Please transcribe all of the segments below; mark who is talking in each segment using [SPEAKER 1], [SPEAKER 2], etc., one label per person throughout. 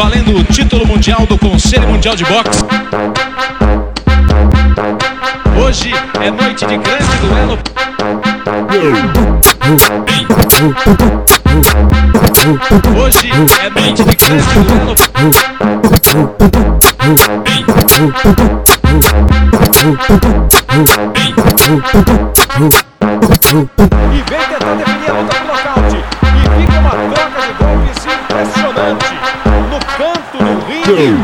[SPEAKER 1] valendo o título mundial do Conselho Mundial de Boxe. Hoje é noite de grande duelo. Hoje é noite de grande duelo.
[SPEAKER 2] E vem tentar definir a luta canto do ringue.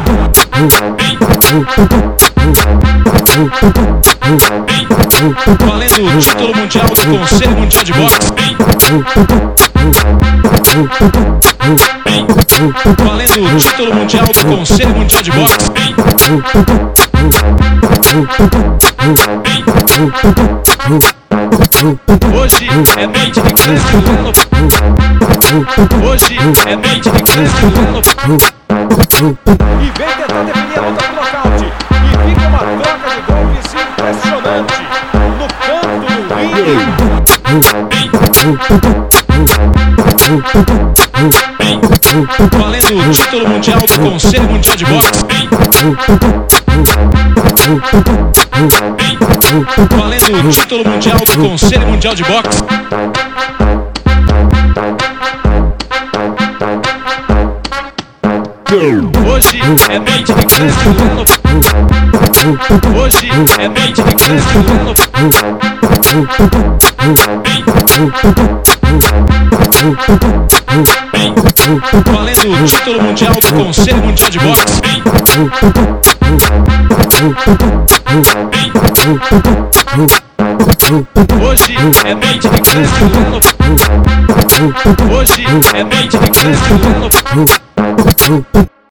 [SPEAKER 1] Valendo o título mundial do Conselho Mundial de Boxe. Valendo o título mundial do Conselho Mundial de Boxe. Hoje é noite de grande. Hoje é noite de grande.
[SPEAKER 2] E vem tentar definir a luta por nocaute. E fica uma troca de golpes impressionante. No canto do ringue.
[SPEAKER 1] Valendo o título mundial do Conselho Mundial de Boxe. Valendo o título mundial do Conselho Mundial de Boxe. Hoje é noite de. Hoje é noite de grande título mundial do Conselho Mundial de Boxe. Hoje é noite de. Hoje é noite de. ピッ!